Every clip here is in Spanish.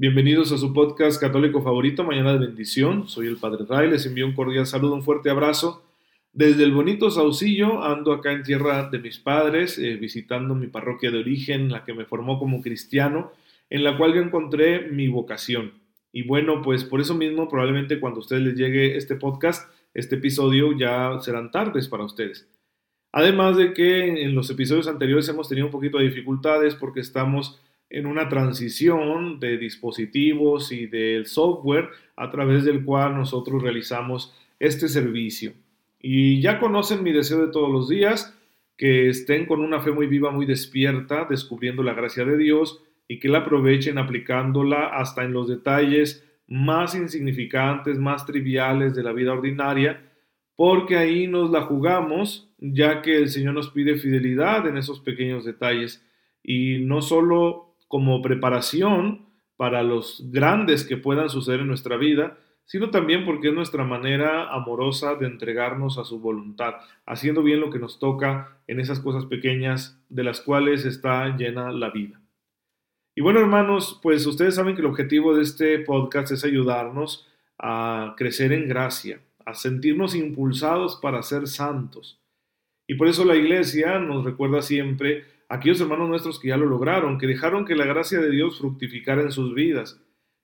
Bienvenidos a su podcast católico favorito, Mañana de Bendición. Soy el Padre Ray, les envío un cordial saludo, un fuerte abrazo. Desde el bonito Saucillo, ando acá en tierra de mis padres, eh, visitando mi parroquia de origen, la que me formó como cristiano, en la cual yo encontré mi vocación. Y bueno, pues por eso mismo, probablemente cuando a ustedes les llegue este podcast, este episodio ya serán tardes para ustedes. Además de que en los episodios anteriores hemos tenido un poquito de dificultades porque estamos en una transición de dispositivos y del software a través del cual nosotros realizamos este servicio. Y ya conocen mi deseo de todos los días, que estén con una fe muy viva, muy despierta, descubriendo la gracia de Dios y que la aprovechen aplicándola hasta en los detalles más insignificantes, más triviales de la vida ordinaria, porque ahí nos la jugamos, ya que el Señor nos pide fidelidad en esos pequeños detalles y no solo como preparación para los grandes que puedan suceder en nuestra vida, sino también porque es nuestra manera amorosa de entregarnos a su voluntad, haciendo bien lo que nos toca en esas cosas pequeñas de las cuales está llena la vida. Y bueno, hermanos, pues ustedes saben que el objetivo de este podcast es ayudarnos a crecer en gracia, a sentirnos impulsados para ser santos. Y por eso la iglesia nos recuerda siempre aquellos hermanos nuestros que ya lo lograron, que dejaron que la gracia de Dios fructificara en sus vidas,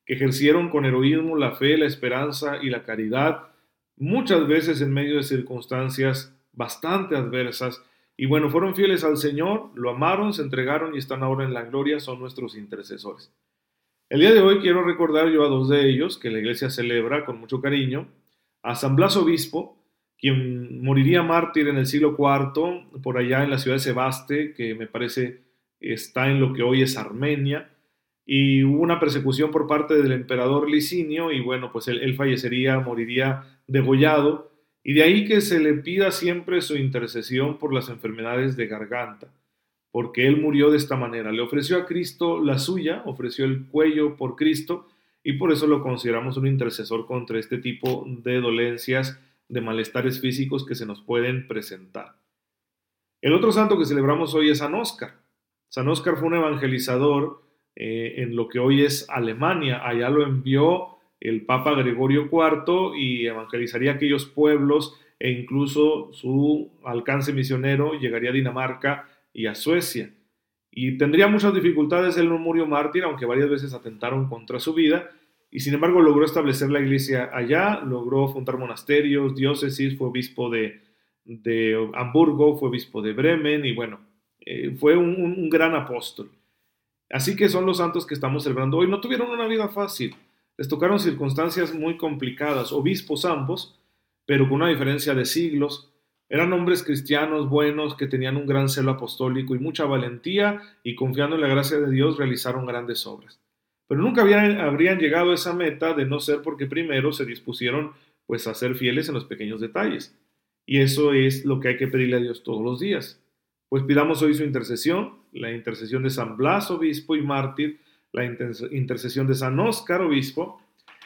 que ejercieron con heroísmo la fe, la esperanza y la caridad, muchas veces en medio de circunstancias bastante adversas, y bueno, fueron fieles al Señor, lo amaron, se entregaron y están ahora en la gloria, son nuestros intercesores. El día de hoy quiero recordar yo a dos de ellos que la iglesia celebra con mucho cariño, a San Blas Obispo, quien moriría mártir en el siglo IV, por allá en la ciudad de Sebaste, que me parece está en lo que hoy es Armenia, y hubo una persecución por parte del emperador Licinio, y bueno, pues él, fallecería, moriría degollado, y de ahí que se le pida siempre su intercesión por las enfermedades de garganta, porque él murió de esta manera. Le ofreció a Cristo la suya, ofreció el cuello por Cristo, y por eso lo consideramos un intercesor contra este tipo de dolencias de malestares físicos que se nos pueden presentar. El otro santo que celebramos hoy es San Óscar. San Óscar fue un evangelizador eh, en lo que hoy es Alemania. Allá lo envió el Papa Gregorio IV y evangelizaría aquellos pueblos e incluso su alcance misionero llegaría a Dinamarca y a Suecia. Y tendría muchas dificultades, él no murió mártir, aunque varias veces atentaron contra su vida, y sin embargo logró establecer la iglesia allá, logró fundar monasterios, diócesis, fue obispo de, Hamburgo, fue obispo de Bremen y bueno, eh, fue un, gran apóstol. Así que son los santos que estamos celebrando hoy. No tuvieron una vida fácil, les tocaron circunstancias muy complicadas, obispos ambos, pero con una diferencia de siglos. Eran hombres cristianos buenos que tenían un gran celo apostólico y mucha valentía y confiando en la gracia de Dios realizaron grandes obras. Pero nunca habrían llegado a esa meta de no ser porque primero se dispusieron pues a ser fieles en los pequeños detalles. Y eso es lo que hay que pedirle a Dios todos los días. Pues pidamos hoy su intercesión, la intercesión de San Blas, obispo y mártir, la intercesión de San Óscar, obispo,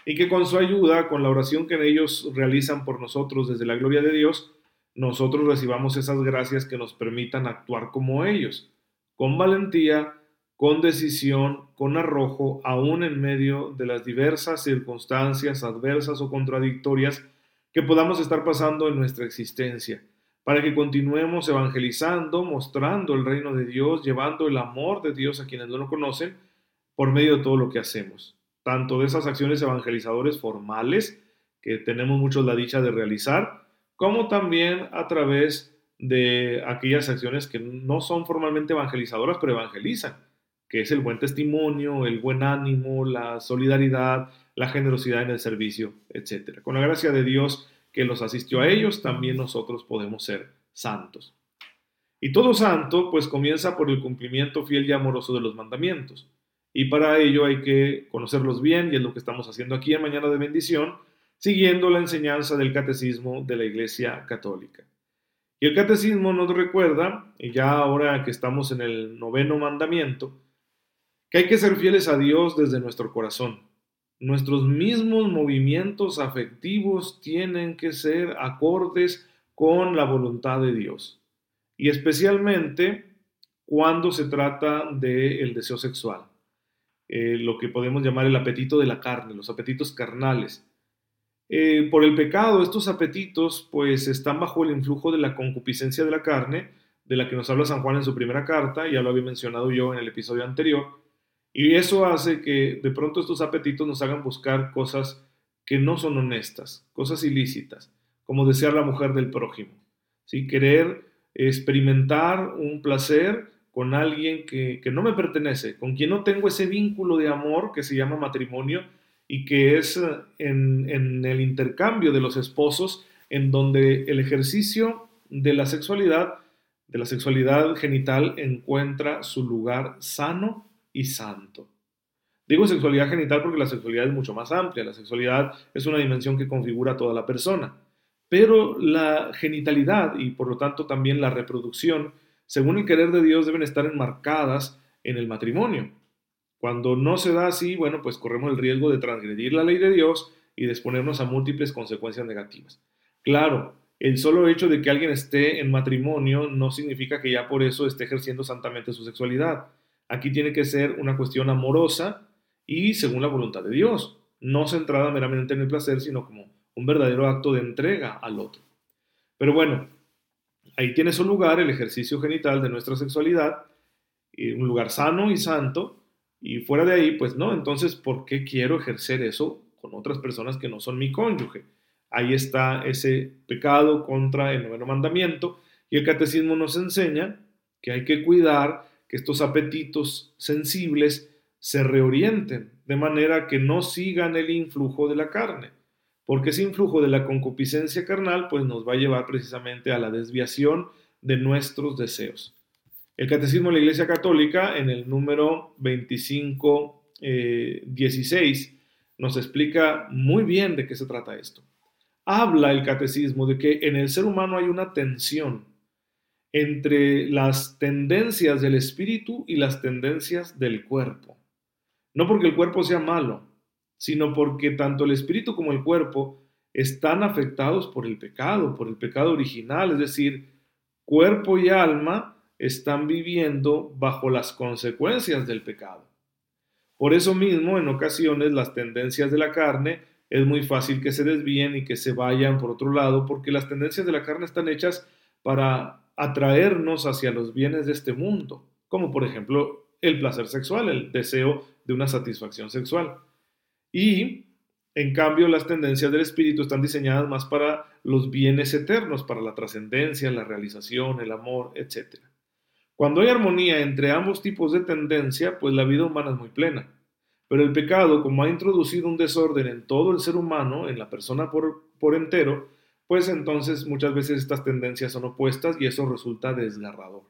y que con su ayuda, con la oración que ellos realizan por nosotros desde la gloria de Dios, nosotros recibamos esas gracias que nos permitan actuar como ellos, con valentía, con decisión, con arrojo, aún en medio de las diversas circunstancias adversas o contradictorias que podamos estar pasando en nuestra existencia, para que continuemos evangelizando, mostrando el reino de Dios, llevando el amor de Dios a quienes no lo conocen, por medio de todo lo que hacemos, tanto de esas acciones evangelizadores formales, que tenemos muchos la dicha de realizar, como también a través de aquellas acciones que no son formalmente evangelizadoras, pero evangelizan que es el buen testimonio, el buen ánimo, la solidaridad, la generosidad en el servicio, etc. Con la gracia de Dios que los asistió a ellos, también nosotros podemos ser santos. Y todo santo pues comienza por el cumplimiento fiel y amoroso de los mandamientos. Y para ello hay que conocerlos bien y es lo que estamos haciendo aquí en Mañana de Bendición, siguiendo la enseñanza del catecismo de la Iglesia Católica. Y el catecismo nos recuerda, y ya ahora que estamos en el noveno mandamiento, que hay que ser fieles a Dios desde nuestro corazón. Nuestros mismos movimientos afectivos tienen que ser acordes con la voluntad de Dios. Y especialmente cuando se trata del deseo sexual, eh, lo que podemos llamar el apetito de la carne, los apetitos carnales. Eh, por el pecado, estos apetitos pues están bajo el influjo de la concupiscencia de la carne, de la que nos habla San Juan en su primera carta, ya lo había mencionado yo en el episodio anterior, y eso hace que de pronto estos apetitos nos hagan buscar cosas que no son honestas, cosas ilícitas, como desear la mujer del prójimo. ¿sí? Querer experimentar un placer con alguien que, no me pertenece, con quien no tengo ese vínculo de amor que se llama matrimonio y que es eh, en, en el intercambio de los esposos, en donde el ejercicio de la sexualidad, de la sexualidad genital, encuentra su lugar sano y santo. Digo sexualidad genital porque la sexualidad es mucho más amplia, la sexualidad es una dimensión que configura a toda la persona, pero la genitalidad y por lo tanto también la reproducción, según el querer de Dios, deben estar enmarcadas en el matrimonio. Cuando no se da así, bueno, pues corremos el riesgo de transgredir la ley de Dios y de exponernos a múltiples consecuencias negativas. Claro, el solo hecho de que alguien esté en matrimonio no significa que ya por eso esté ejerciendo santamente su sexualidad. Aquí tiene que ser una cuestión amorosa y según la voluntad de Dios, no centrada meramente en el placer, sino como un verdadero acto de entrega al otro. Pero bueno, ahí tiene su lugar el ejercicio genital de nuestra sexualidad, un lugar sano y santo, y fuera de ahí, pues no, entonces, ¿por qué quiero ejercer eso con otras personas que no son mi cónyuge? Ahí está ese pecado contra el noveno mandamiento, y el catecismo nos enseña que hay que cuidar que estos apetitos sensibles se reorienten de manera que no sigan el influjo de la carne, porque ese influjo de la concupiscencia carnal pues nos va a llevar precisamente a la desviación de nuestros deseos. El Catecismo de la Iglesia Católica en el número 2516 eh, nos explica muy bien de qué se trata esto. Habla el Catecismo de que en el ser humano hay una tensión entre las tendencias del espíritu y las tendencias del cuerpo. No porque el cuerpo sea malo, sino porque tanto el espíritu como el cuerpo están afectados por el pecado, por el pecado original, es decir, cuerpo y alma están viviendo bajo las consecuencias del pecado. Por eso mismo, en ocasiones, las tendencias de la carne es muy fácil que se desvíen y que se vayan por otro lado, porque las tendencias de la carne están hechas para atraernos hacia los bienes de este mundo, como por ejemplo el placer sexual, el deseo de una satisfacción sexual. Y en cambio las tendencias del espíritu están diseñadas más para los bienes eternos, para la trascendencia, la realización, el amor, etc. Cuando hay armonía entre ambos tipos de tendencia, pues la vida humana es muy plena. Pero el pecado, como ha introducido un desorden en todo el ser humano, en la persona por, por entero, pues entonces muchas veces estas tendencias son opuestas y eso resulta desgarrador.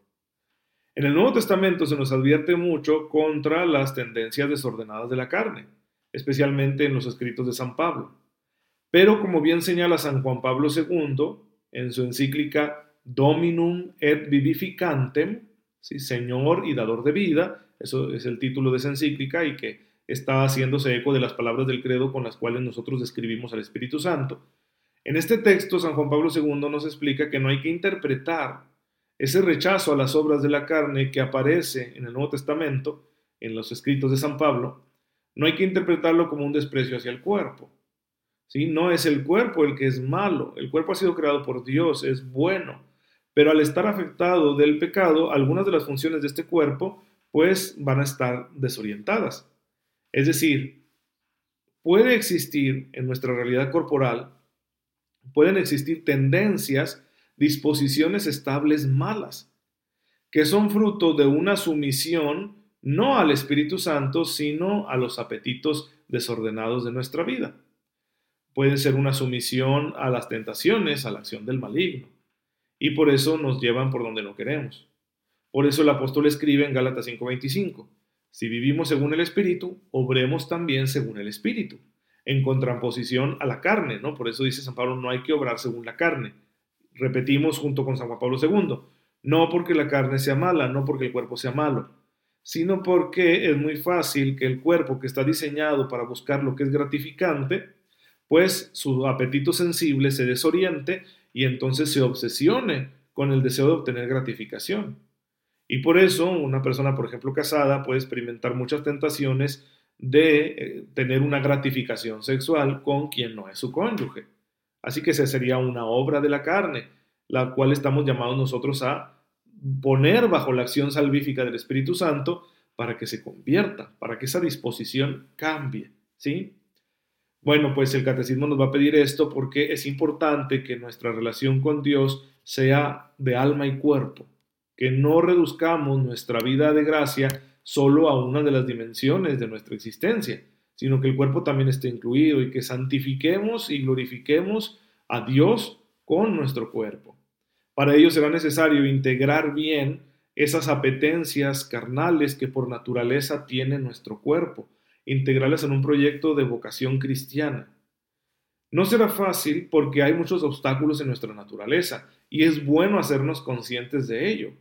En el Nuevo Testamento se nos advierte mucho contra las tendencias desordenadas de la carne, especialmente en los escritos de San Pablo. Pero como bien señala San Juan Pablo II en su encíclica Dominum et Vivificantem, ¿sí? Señor y dador de vida, eso es el título de esa encíclica y que está haciéndose eco de las palabras del credo con las cuales nosotros describimos al Espíritu Santo. En este texto, San Juan Pablo II nos explica que no hay que interpretar ese rechazo a las obras de la carne que aparece en el Nuevo Testamento, en los escritos de San Pablo, no hay que interpretarlo como un desprecio hacia el cuerpo. ¿sí? No es el cuerpo el que es malo, el cuerpo ha sido creado por Dios, es bueno, pero al estar afectado del pecado, algunas de las funciones de este cuerpo pues van a estar desorientadas. Es decir, puede existir en nuestra realidad corporal pueden existir tendencias, disposiciones estables malas, que son fruto de una sumisión no al Espíritu Santo, sino a los apetitos desordenados de nuestra vida. Puede ser una sumisión a las tentaciones, a la acción del maligno. y por eso nos llevan por donde no queremos. Por eso el apóstol escribe en Gálatas 5:25, si vivimos según el Espíritu, obremos también según el Espíritu, en contraposición a la carne, ¿no? Por eso dice San Pablo, no hay que obrar según la carne. Repetimos junto con San Juan Pablo II, no porque la carne sea mala, no porque el cuerpo sea malo, sino porque es muy fácil que el cuerpo que está diseñado para buscar lo que es gratificante, pues su apetito sensible se desoriente y entonces se obsesione con el deseo de obtener gratificación. Y por eso una persona, por ejemplo, casada puede experimentar muchas tentaciones de eh, tener una gratificación sexual con quien no es su cónyuge. Así que esa sería una obra de la carne, la cual estamos llamados nosotros a poner bajo la acción salvífica del Espíritu Santo para que se convierta, para que esa disposición cambie, ¿sí? Bueno, pues el catecismo nos va a pedir esto porque es importante que nuestra relación con Dios sea de alma y cuerpo, que no reduzcamos nuestra vida de gracia solo a una de las dimensiones de nuestra existencia, sino que el cuerpo también esté incluido y que santifiquemos y glorifiquemos a Dios con nuestro cuerpo. Para ello será necesario integrar bien esas apetencias carnales que por naturaleza tiene nuestro cuerpo, integrarlas en un proyecto de vocación cristiana. No será fácil porque hay muchos obstáculos en nuestra naturaleza y es bueno hacernos conscientes de ello.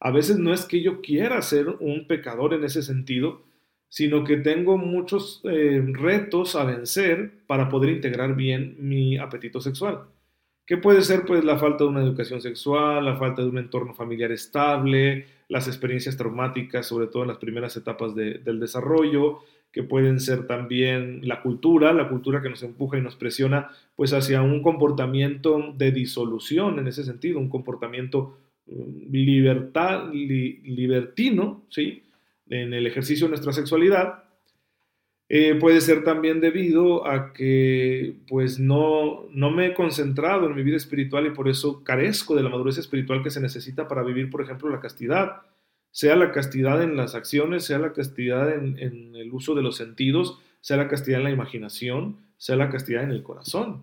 A veces no es que yo quiera ser un pecador en ese sentido, sino que tengo muchos eh, retos a vencer para poder integrar bien mi apetito sexual. ¿Qué puede ser? Pues la falta de una educación sexual, la falta de un entorno familiar estable, las experiencias traumáticas, sobre todo en las primeras etapas del desarrollo, que pueden ser también la cultura, la cultura que nos empuja y nos presiona pues hacia un comportamiento de disolución en ese sentido, un comportamiento libertad, libertino, ¿sí? En el ejercicio de nuestra sexualidad, eh, puede ser también debido a que pues no, no me he concentrado en mi vida espiritual y por eso carezco de la madurez espiritual que se necesita para vivir, por ejemplo, la castidad. Sea la castidad en las acciones, sea la castidad en, el uso de los sentidos, sea la castidad en la imaginación, sea la castidad en el corazón.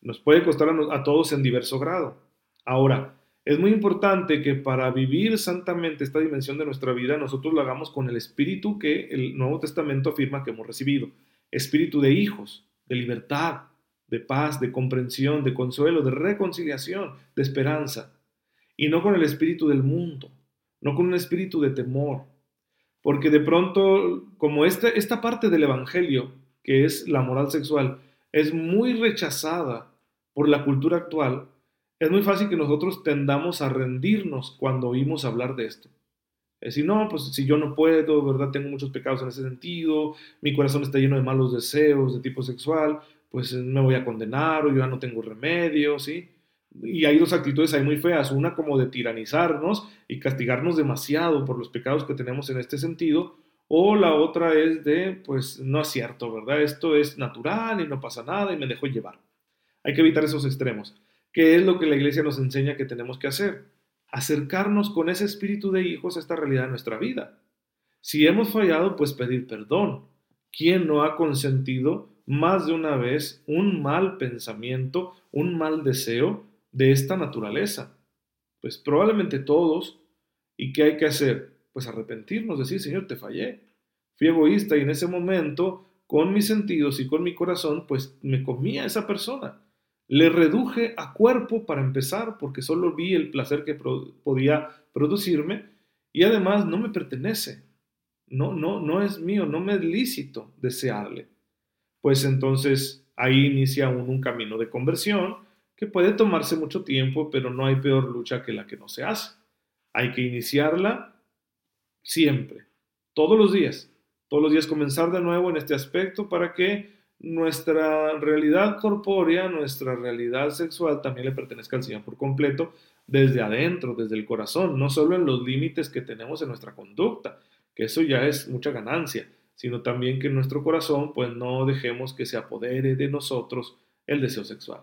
Nos puede costar a todos en diverso grado. Ahora, es muy importante que para vivir santamente esta dimensión de nuestra vida, nosotros lo hagamos con el espíritu que el Nuevo Testamento afirma que hemos recibido. Espíritu de hijos, de libertad, de paz, de comprensión, de consuelo, de reconciliación, de esperanza. Y no con el espíritu del mundo, no con un espíritu de temor. Porque de pronto, como esta, esta parte del Evangelio, que es la moral sexual, es muy rechazada por la cultura actual, es muy fácil que nosotros tendamos a rendirnos cuando oímos hablar de esto. Es decir, no, pues si yo no puedo, ¿verdad? Tengo muchos pecados en ese sentido, mi corazón está lleno de malos deseos de tipo sexual, pues me voy a condenar o yo ya no tengo remedio, ¿sí? Y hay dos actitudes ahí muy feas, una como de tiranizarnos y castigarnos demasiado por los pecados que tenemos en este sentido, o la otra es de, pues no es cierto, ¿verdad? Esto es natural y no pasa nada y me dejo llevar. Hay que evitar esos extremos. ¿Qué es lo que la iglesia nos enseña que tenemos que hacer? Acercarnos con ese espíritu de hijos a esta realidad de nuestra vida. Si hemos fallado, pues pedir perdón. ¿Quién no ha consentido más de una vez un mal pensamiento, un mal deseo de esta naturaleza? Pues probablemente todos. ¿Y qué hay que hacer? Pues arrepentirnos, decir, Señor, te fallé. Fui egoísta y en ese momento, con mis sentidos y con mi corazón, pues me comía esa persona. Le reduje a cuerpo para empezar, porque solo vi el placer que podía producirme y además no me pertenece. No, no, no es mío, no me es lícito desearle. Pues entonces ahí inicia un camino de conversión que puede tomarse mucho tiempo, pero no hay peor lucha que la que no se hace. Hay que iniciarla siempre, todos los días. Todos los días comenzar de nuevo en este aspecto para que nuestra realidad corpórea, nuestra realidad sexual también le pertenezca al Señor por completo desde adentro, desde el corazón, no solo en los límites que tenemos en nuestra conducta, que eso ya es mucha ganancia, sino también que en nuestro corazón pues no dejemos que se apodere de nosotros el deseo sexual.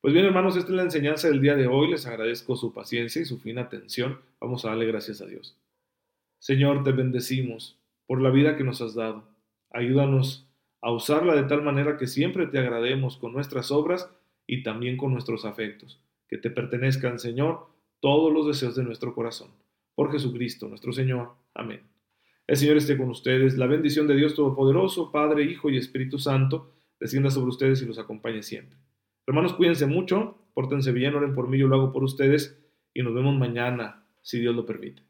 Pues bien hermanos, esta es la enseñanza del día de hoy, les agradezco su paciencia y su fina atención, vamos a darle gracias a Dios. Señor, te bendecimos por la vida que nos has dado, ayúdanos a usarla de tal manera que siempre te agrademos con nuestras obras y también con nuestros afectos. que te pertenezcan, Señor, todos los deseos de nuestro corazón. Por Jesucristo, nuestro Señor. Amén. El Señor esté con ustedes. La bendición de Dios Todopoderoso, Padre, Hijo y Espíritu Santo, descienda sobre ustedes y los acompañe siempre. Hermanos, cuídense mucho, pórtense bien, oren por mí, yo lo hago por ustedes y nos vemos mañana, si Dios lo permite.